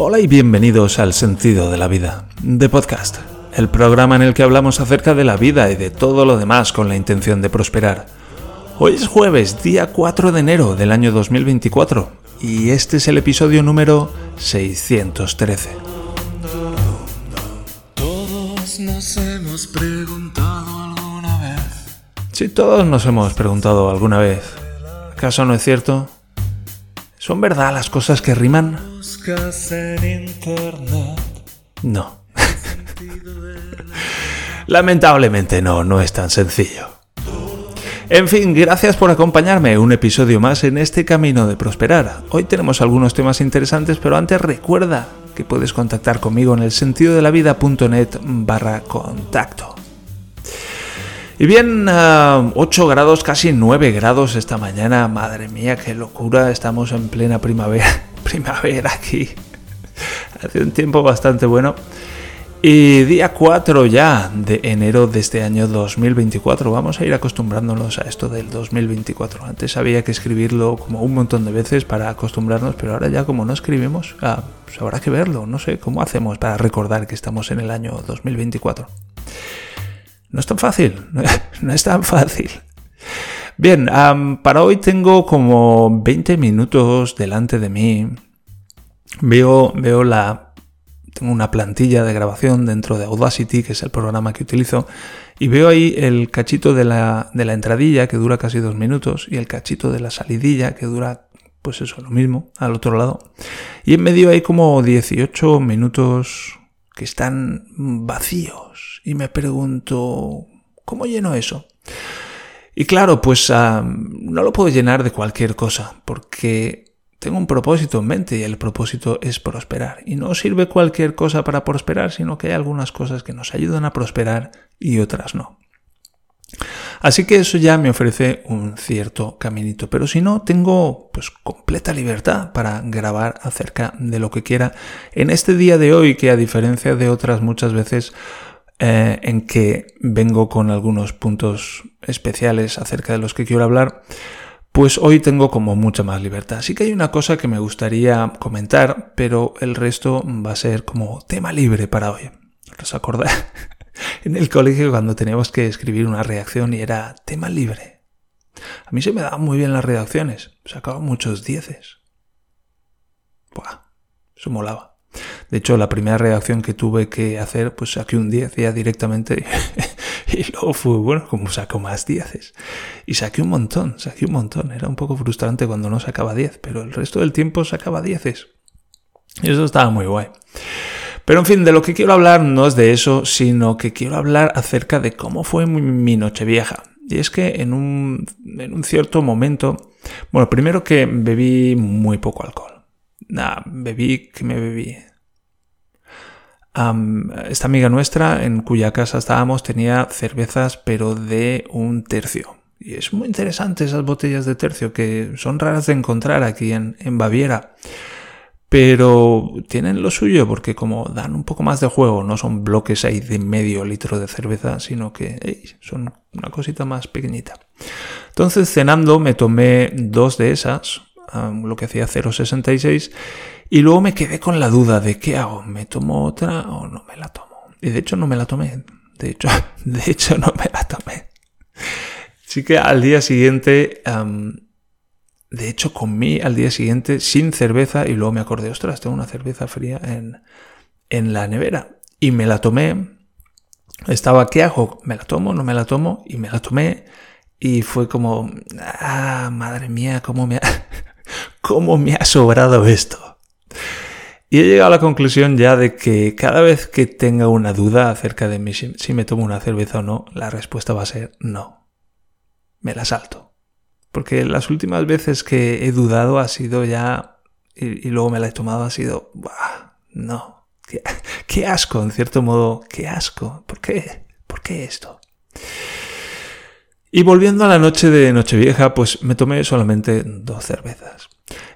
Hola y bienvenidos al Sentido de la Vida, de Podcast, el programa en el que hablamos acerca de la vida y de todo lo demás con la intención de prosperar. Hoy es jueves, día 4 de enero del año 2024, y este es el episodio número 613. Todos nos hemos preguntado alguna vez. Si todos nos hemos preguntado alguna vez, ¿acaso no es cierto? ¿Son verdad las cosas que riman? No. Lamentablemente no, no es tan sencillo. En fin, gracias por acompañarme un episodio más en este camino de prosperar. Hoy tenemos algunos temas interesantes, pero antes recuerda que puedes contactar conmigo en el sentido de la vida.net barra contacto. Y bien, 8 grados, casi 9 grados esta mañana. Madre mía, qué locura. Estamos en plena primavera. Primavera aquí. Hace un tiempo bastante bueno. Y día 4 ya de enero de este año 2024. Vamos a ir acostumbrándonos a esto del 2024. Antes había que escribirlo como un montón de veces para acostumbrarnos, pero ahora ya como no escribimos, ah, pues habrá que verlo. No sé cómo hacemos para recordar que estamos en el año 2024. No es tan fácil, no es tan fácil. Bien, para hoy tengo como 20 minutos delante de mí. Veo, veo la tengo una plantilla de grabación dentro de Audacity, que es el programa que utilizo, y veo ahí el cachito de la, de la entradilla, que dura casi dos minutos, y el cachito de la salidilla, que dura, pues eso, lo mismo, al otro lado. Y en medio hay como 18 minutos que están vacíos. Y me pregunto, ¿cómo lleno eso? Y claro, pues no lo puedo llenar de cualquier cosa, porque tengo un propósito en mente y el propósito es prosperar. Y no sirve cualquier cosa para prosperar, sino que hay algunas cosas que nos ayudan a prosperar y otras no. Así que eso ya me ofrece un cierto caminito, pero si no, tengo pues completa libertad para grabar acerca de lo que quiera en este día de hoy que a diferencia de otras muchas veces eh, en que vengo con algunos puntos especiales acerca de los que quiero hablar, pues hoy tengo como mucha más libertad. Sí que hay una cosa que me gustaría comentar, pero el resto va a ser como tema libre para hoy. ¿Os acordáis? en el colegio cuando teníamos que escribir una reacción y era tema libre. A mí se me daban muy bien las redacciones. Sacaba muchos dieces. Buah, eso molaba. De hecho, la primera redacción que tuve que hacer, pues saqué un 10 ya directamente Y luego fue, bueno, como saco más dieces. Y saqué un montón, saqué un montón. Era un poco frustrante cuando no sacaba 10, pero el resto del tiempo sacaba dieces. Y eso estaba muy guay. Pero en fin, de lo que quiero hablar no es de eso, sino que quiero hablar acerca de cómo fue mi, noche vieja. Y es que en un, en un cierto momento, bueno, primero que bebí muy poco alcohol. Nah, bebí, que me bebí? Esta amiga nuestra, en cuya casa estábamos, tenía cervezas, pero de un tercio. Y es muy interesante esas botellas de tercio, que son raras de encontrar aquí en, Baviera. Pero tienen lo suyo porque como dan un poco más de juego, no son bloques ahí de medio litro de cerveza, sino que son una cosita más pequeñita. Entonces cenando me tomé dos de esas, lo que hacía 0,66 y luego me quedé con la duda de qué hago, ¿me tomo otra o no me la tomo? Y de hecho no me la tomé. De hecho, de hecho no me la tomé. Así que al día siguiente, de hecho comí al día siguiente sin cerveza y luego me acordé, ostras, tengo una cerveza fría en, en la nevera. Y me la tomé. Estaba, ¿qué hago? ¿Me la tomo? ¿No me la tomo? Y me la tomé. Y fue como, ah, madre mía, cómo me ha, cómo me ha sobrado esto. Y he llegado a la conclusión ya de que cada vez que tenga una duda acerca de si me tomo una cerveza o no, la respuesta va a ser no. Me la salto. Porque las últimas veces que he dudado ha sido ya... Y, luego me la he tomado ha sido... no. Qué, qué, asco, en cierto modo. Qué asco. ¿Por qué? ¿Por qué esto? Y volviendo a la noche de Nochevieja, pues me tomé solamente dos cervezas.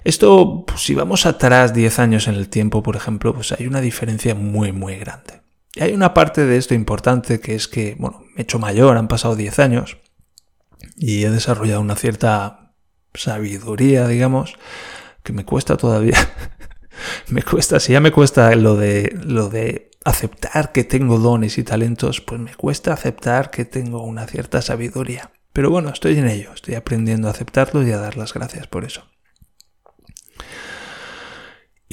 Esto, pues, si vamos atrás 10 años en el tiempo, por ejemplo, pues hay una diferencia muy, muy grande. Y hay una parte de esto importante que es que, bueno, me he hecho mayor, han pasado 10 años y he desarrollado una cierta sabiduría, digamos, que me cuesta todavía, me cuesta, si ya me cuesta lo de, lo de aceptar que tengo dones y talentos, pues me cuesta aceptar que tengo una cierta sabiduría. Pero bueno, estoy en ello, estoy aprendiendo a aceptarlo y a dar las gracias por eso.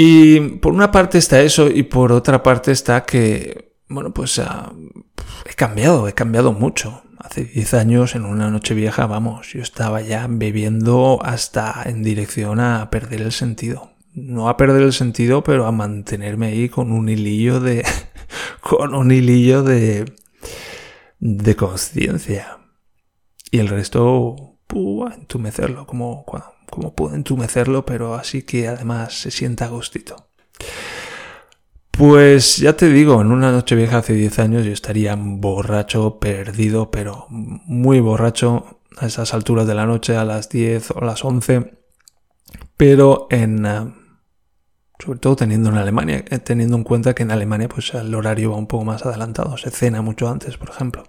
Y por una parte está eso y por otra parte está que, bueno, pues uh, he cambiado, he cambiado mucho. Hace 10 años, en una noche vieja, vamos, yo estaba ya bebiendo hasta en dirección a perder el sentido. No a perder el sentido, pero a mantenerme ahí con un hilillo de... con un hilillo de... de conciencia. Y el resto, púa, entumecerlo, como, como puedo entumecerlo, pero así que además se sienta gustito. Pues ya te digo, en una noche vieja hace 10 años yo estaría borracho, perdido, pero muy borracho a esas alturas de la noche, a las 10 o las 11. Pero en... Eh, sobre todo teniendo en Alemania, eh, teniendo en cuenta que en Alemania pues el horario va un poco más adelantado, se cena mucho antes, por ejemplo.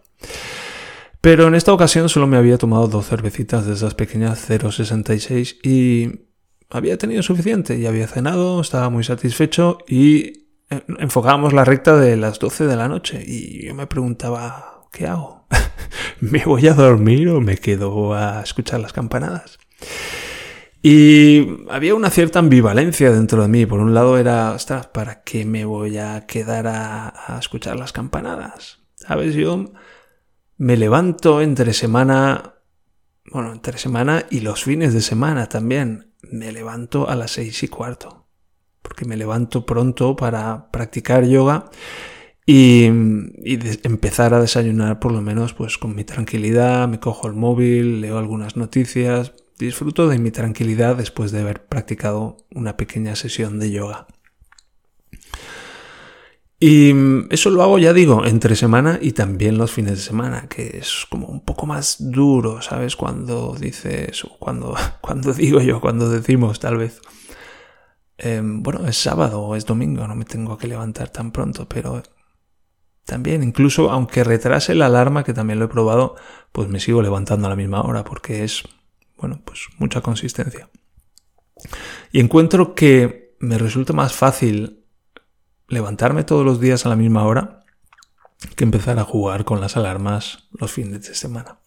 Pero en esta ocasión solo me había tomado dos cervecitas de esas pequeñas 0,66 y había tenido suficiente y había cenado, estaba muy satisfecho y enfocábamos la recta de las 12 de la noche y yo me preguntaba, ¿qué hago? ¿Me voy a dormir o me quedo a escuchar las campanadas? Y había una cierta ambivalencia dentro de mí. Por un lado era, ostras, ¿para qué me voy a quedar a, a escuchar las campanadas? ¿Sabes? Yo me levanto entre semana, bueno, entre semana y los fines de semana también. Me levanto a las seis y cuarto, porque me levanto pronto para practicar yoga y, empezar a desayunar por lo menos pues con mi tranquilidad, me cojo el móvil, leo algunas noticias, disfruto de mi tranquilidad después de haber practicado una pequeña sesión de yoga. Y eso lo hago, ya digo, entre semana y también los fines de semana, que es como un poco más duro, ¿sabes? Cuando dices, cuando, cuando digo yo, cuando decimos tal vez, em, bueno, es sábado o es domingo, no me tengo que levantar tan pronto, pero también, incluso aunque retrase la alarma, que también lo he probado, pues me sigo levantando a la misma hora, porque es, bueno, pues mucha consistencia. Y encuentro que me resulta más fácil levantarme todos los días a la misma hora que empezar a jugar con las alarmas los fines de semana.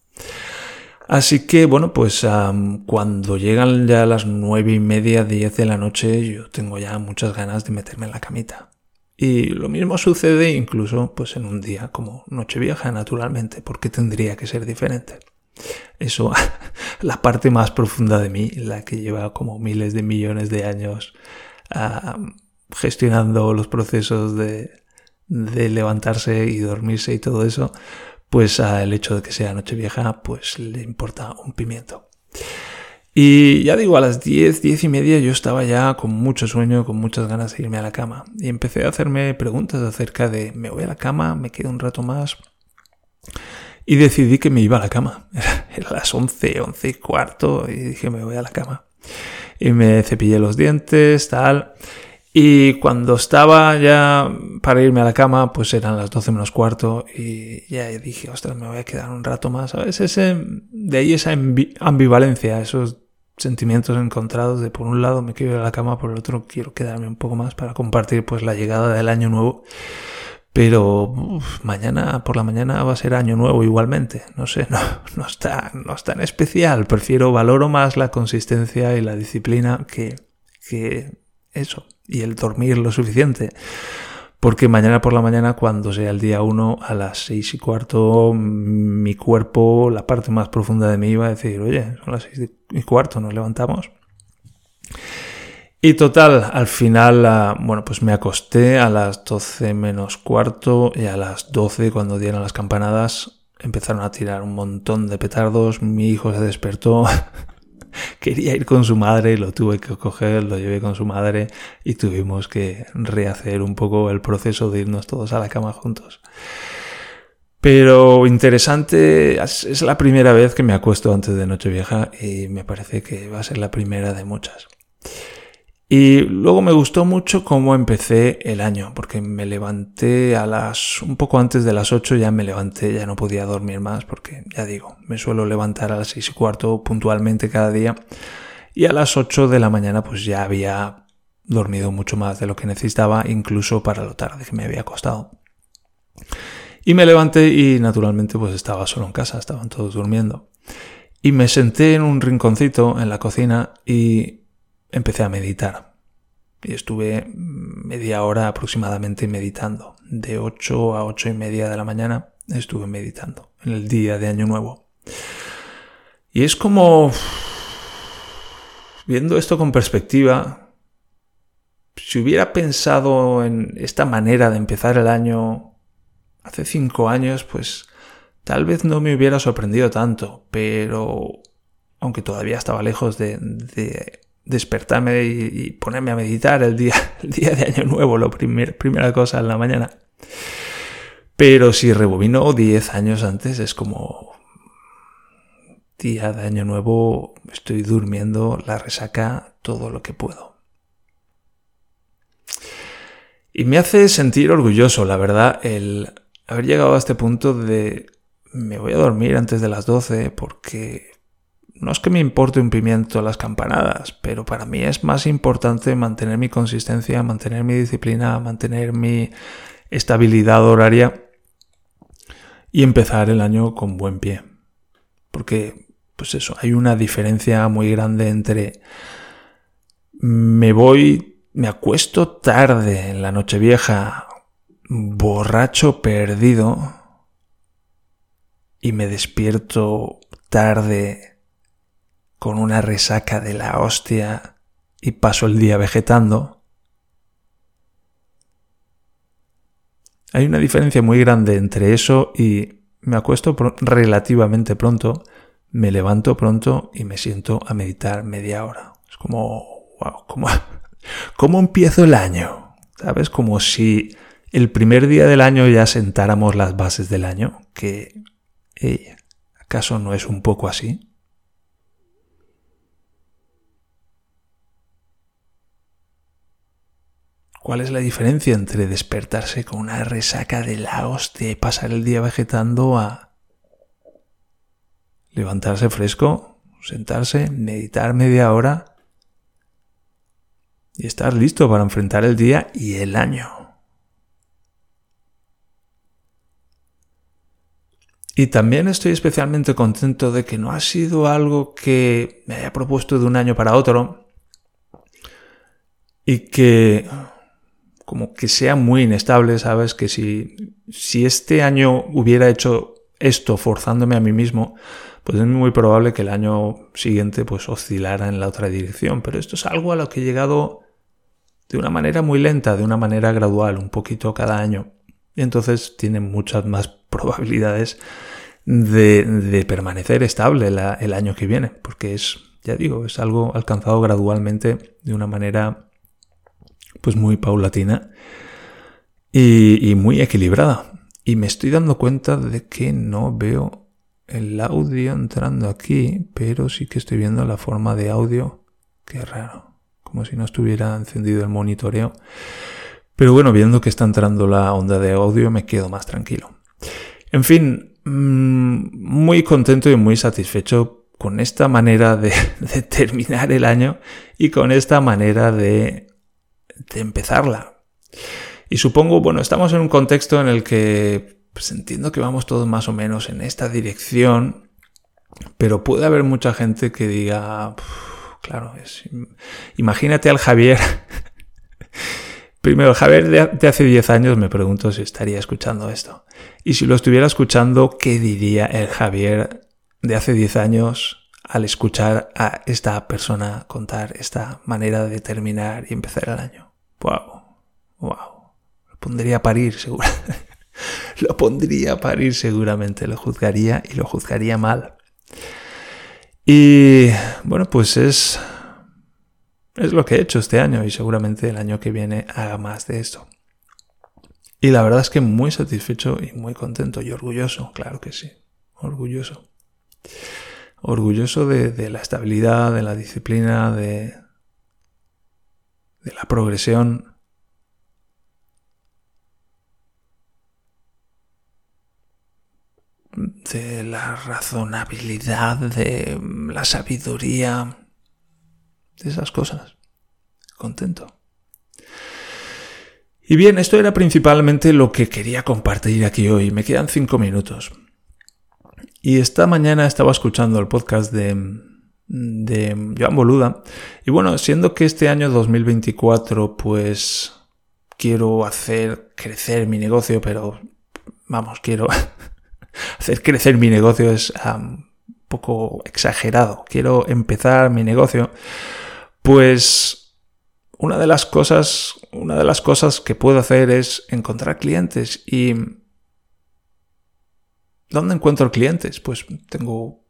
Así que bueno, pues cuando llegan ya las nueve y media, diez de la noche, yo tengo ya muchas ganas de meterme en la camita. Y lo mismo sucede incluso pues en un día como Nochevieja, naturalmente, porque tendría que ser diferente. Eso, la parte más profunda de mí, la que lleva como miles de millones de años gestionando los procesos de, levantarse y dormirse y todo eso, pues al hecho de que sea Nochevieja, pues le importa un pimiento. Y ya digo, a las 10, 10 y media yo estaba ya con mucho sueño, con muchas ganas de irme a la cama. Y empecé a hacerme preguntas acerca de, ¿me voy a la cama? ¿Me quedo un rato más? Y decidí que me iba a la cama. Era las 11, 11 y cuarto y dije, me voy a la cama. Y me cepillé los dientes, tal. Y cuando estaba ya para irme a la cama, pues eran las 12 menos cuarto y ya dije, ostras, me voy a quedar un rato más. ¿Sabes? Ese, de ahí esa ambivalencia, esos sentimientos encontrados de por un lado me quiero ir a la cama, por el otro quiero quedarme un poco más para compartir pues la llegada del año nuevo. Pero mañana por la mañana va a ser año nuevo igualmente. No sé, no, no, está, no es tan especial. Prefiero, valoro más la consistencia y la disciplina que, que eso, y el dormir lo suficiente. Porque mañana por la mañana, cuando sea el día 1, a las seis y cuarto, mi cuerpo, la parte más profunda de mí va a decir, oye, son las seis y cuarto, nos levantamos. Y total, al final, ah, bueno, pues me acosté a las 12 menos cuarto y a las 12 cuando dieron las campanadas empezaron a tirar un montón de petardos, mi hijo se despertó, quería ir con su madre, lo tuve que coger, lo llevé con su madre y tuvimos que rehacer un poco el proceso de irnos todos a la cama juntos. Pero interesante, es la primera vez que me acuesto antes de Nochevieja y me parece que va a ser la primera de muchas. Y luego me gustó mucho cómo empecé el año, porque me levanté a las, un poco antes de las 8 ya me levanté, ya no podía dormir más, porque ya digo, me suelo levantar a las 6 y cuarto puntualmente cada día. Y a las 8 de la mañana pues ya había dormido mucho más de lo que necesitaba, incluso para lo tarde que me había acostado. Y me levanté y naturalmente pues estaba solo en casa, estaban todos durmiendo. Y me senté en un rinconcito en la cocina y empecé a meditar. Y estuve media hora aproximadamente meditando. De 8 a 8 y media de la mañana estuve meditando en el día de Año Nuevo. Y es como, viendo esto con perspectiva, si hubiera pensado en esta manera de empezar el año hace cinco años, pues tal vez no me hubiera sorprendido tanto, pero aunque todavía estaba lejos de, despertarme y, ponerme a meditar el día, día de Año Nuevo, lo primer, primera cosa en la mañana. Pero si rebobino 10 años antes, es como día de Año Nuevo, estoy durmiendo la resaca todo lo que puedo. Y me hace sentir orgulloso, la verdad, el haber llegado a este punto de me voy a dormir antes de las 12 porque no es que me importe un pimiento las campanadas, pero para mí es más importante mantener mi consistencia, mantener mi disciplina, mantener mi estabilidad horaria y empezar el año con buen pie. Porque, pues eso, hay una diferencia muy grande entre me voy, me acuesto tarde en la noche vieja, borracho perdido, y me despierto tarde con una resaca de la hostia y paso el día vegetando. Hay una diferencia muy grande entre eso y me acuesto relativamente pronto, me levanto pronto y me siento a meditar media hora. Es como, wow, como, ¿cómo empiezo el año? ¿Sabes? Como si el primer día del año ya sentáramos las bases del año, que, ¿acaso no es un poco así? ¿Cuál es la diferencia entre despertarse con una resaca de la hostia y pasar el día vegetando a levantarse fresco, sentarse, meditar media hora y estar listo para enfrentar el día y el año? Y también estoy especialmente contento de que no ha sido algo que me haya propuesto de un año para otro y que como que sea muy inestable, ¿sabes? Que si, si este año hubiera hecho esto forzándome a mí mismo, pues es muy probable que el año siguiente pues oscilara en la otra dirección. Pero esto es algo a lo que he llegado de una manera muy lenta, de una manera gradual, un poquito cada año. Y entonces tiene muchas más probabilidades de, de permanecer estable el año que viene, porque es, ya digo, es algo alcanzado gradualmente de una manera pues muy paulatina y, muy equilibrada. Y me estoy dando cuenta de que no veo el audio entrando aquí, pero sí que estoy viendo la forma de audio. Qué raro. Como si no estuviera encendido el monitoreo. Pero bueno, viendo que está entrando la onda de audio, me quedo más tranquilo. En fin, mm, muy contento y muy satisfecho con esta manera de, de terminar el año y con esta manera de de empezarla. Y supongo, bueno, estamos en un contexto en el que pues entiendo que vamos todos más o menos en esta dirección, pero puede haber mucha gente que diga, claro, es, imagínate al Javier. Primero, Javier de, hace 10 años me pregunto si estaría escuchando esto. Y si lo estuviera escuchando, ¿qué diría el Javier de hace 10 años al escuchar a esta persona contar esta manera de terminar y empezar el año? Wow, wow. Lo pondría a parir, seguro. lo pondría a parir seguramente, lo juzgaría y lo juzgaría mal. Y bueno, pues es, es lo que he hecho este año y seguramente el año que viene haga más de esto. Y la verdad es que muy satisfecho y muy contento y orgulloso, claro que sí, orgulloso. Orgulloso de, de la estabilidad, de la disciplina, de, de la progresión. de la razonabilidad, de la sabiduría, de esas cosas. Contento, Y bien, esto era principalmente lo que quería compartir aquí hoy. Me quedan cinco minutos. Y esta mañana estaba escuchando el podcast de, de Joan Boluda. Y bueno, siendo que este año 2024 pues quiero hacer crecer mi negocio, pero vamos, quiero hacer crecer mi negocio es un poco exagerado. Quiero empezar mi negocio. Pues una de las cosas, una de las cosas que puedo hacer es encontrar clientes y ¿dónde encuentro clientes? Pues tengo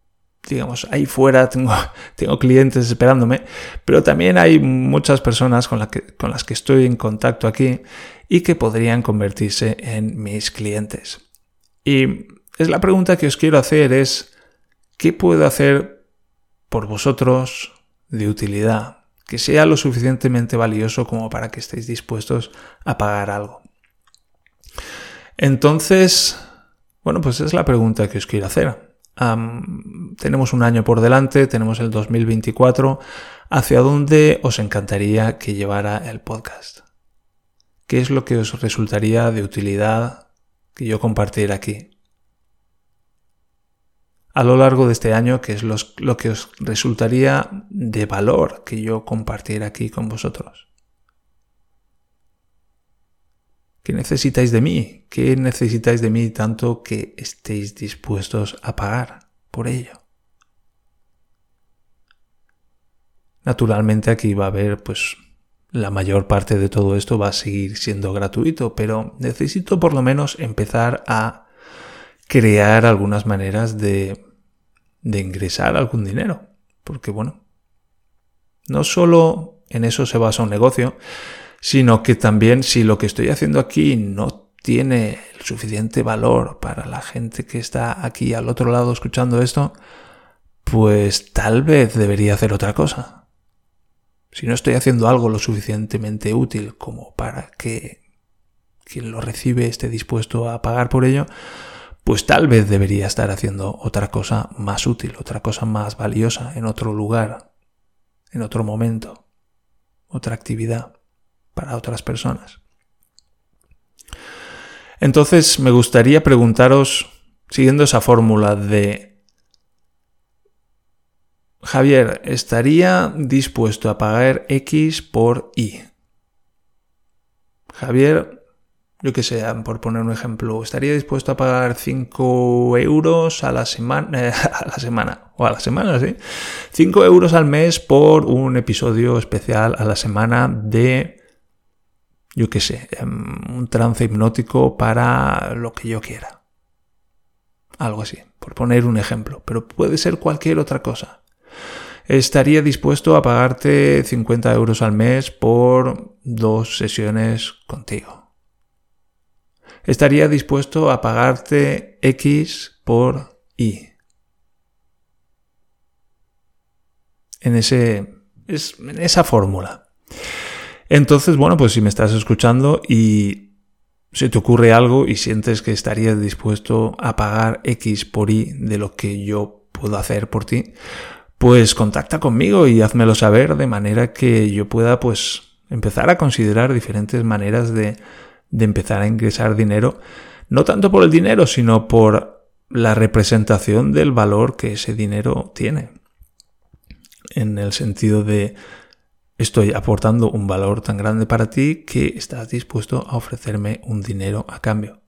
digamos, ahí fuera tengo, tengo clientes esperándome, pero también hay muchas personas con, que, con las que estoy en contacto aquí y que podrían convertirse en mis clientes. Y es la pregunta que os quiero hacer es, ¿qué puedo hacer por vosotros de utilidad? que sea lo suficientemente valioso como para que estéis dispuestos a pagar algo. Entonces, bueno, pues es la pregunta que os quiero hacer. Tenemos un año por delante, tenemos el 2024. ¿Hacia dónde os encantaría que llevara el podcast? ¿Qué es lo que os resultaría de utilidad que yo compartiera aquí? a lo largo de este año, que es lo que os resultaría de valor que yo compartiera aquí con vosotros. ¿Qué necesitáis de mí? ¿Qué necesitáis de mí tanto que estéis dispuestos a pagar por ello? Naturalmente aquí va a haber, pues, la mayor parte de todo esto va a seguir siendo gratuito, pero necesito por lo menos empezar a crear algunas maneras de de ingresar algún dinero. Porque bueno, no solo en eso se basa un negocio, sino que también si lo que estoy haciendo aquí no tiene el suficiente valor para la gente que está aquí al otro lado escuchando esto, pues tal vez debería hacer otra cosa. Si no estoy haciendo algo lo suficientemente útil como para que quien lo recibe esté dispuesto a pagar por ello, pues tal vez debería estar haciendo otra cosa más útil, otra cosa más valiosa, en otro lugar, en otro momento, otra actividad para otras personas. Entonces me gustaría preguntaros, siguiendo esa fórmula de Javier, ¿estaría dispuesto a pagar X por Y? Javier yo que sé, por poner un ejemplo, estaría dispuesto a pagar 5 euros a la semana, a la semana, o a la semana, sí, 5 euros al mes por un episodio especial a la semana de, yo que sé, em, un trance hipnótico para lo que yo quiera. Algo así, por poner un ejemplo, pero puede ser cualquier otra cosa. Estaría dispuesto a pagarte 50 euros al mes por dos sesiones contigo estaría dispuesto a pagarte X por Y. En, ese, en esa fórmula. Entonces, bueno, pues si me estás escuchando y se te ocurre algo y sientes que estarías dispuesto a pagar X por Y de lo que yo puedo hacer por ti, pues contacta conmigo y házmelo saber de manera que yo pueda pues empezar a considerar diferentes maneras de de empezar a ingresar dinero, no tanto por el dinero, sino por la representación del valor que ese dinero tiene. En el sentido de estoy aportando un valor tan grande para ti que estás dispuesto a ofrecerme un dinero a cambio.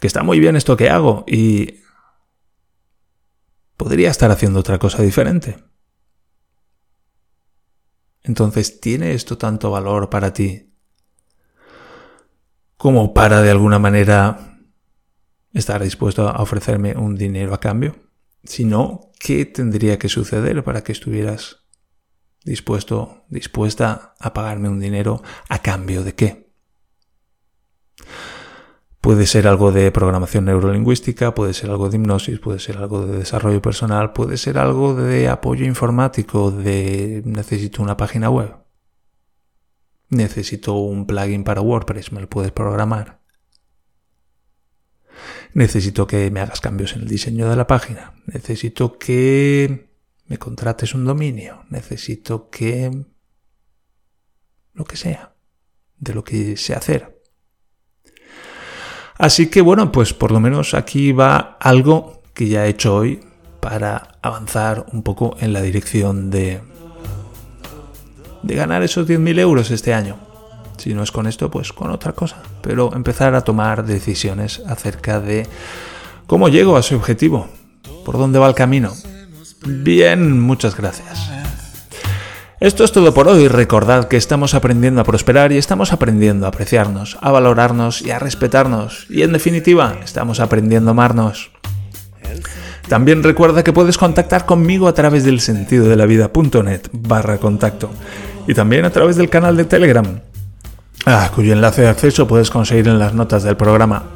Que está muy bien esto que hago y podría estar haciendo otra cosa diferente. Entonces, ¿tiene esto tanto valor para ti como para de alguna manera estar dispuesto a ofrecerme un dinero a cambio. Si no, ¿qué tendría que suceder para que estuvieras dispuesto, dispuesta a pagarme un dinero a cambio de qué? Puede ser algo de programación neurolingüística, puede ser algo de hipnosis, puede ser algo de desarrollo personal, puede ser algo de apoyo informático, de necesito una página web. Necesito un plugin para WordPress, me lo puedes programar. Necesito que me hagas cambios en el diseño de la página. Necesito que me contrates un dominio. Necesito que... lo que sea, de lo que sé hacer. Así que bueno, pues por lo menos aquí va algo que ya he hecho hoy para avanzar un poco en la dirección de, de ganar esos 10.000 euros este año. Si no es con esto, pues con otra cosa. Pero empezar a tomar decisiones acerca de cómo llego a ese objetivo, por dónde va el camino. Bien, muchas gracias. Esto es todo por hoy. Recordad que estamos aprendiendo a prosperar y estamos aprendiendo a apreciarnos, a valorarnos y a respetarnos. Y en definitiva, estamos aprendiendo a amarnos. También recuerda que puedes contactar conmigo a través del sentido de la vida.net barra contacto y también a través del canal de Telegram, ah, cuyo enlace de acceso puedes conseguir en las notas del programa.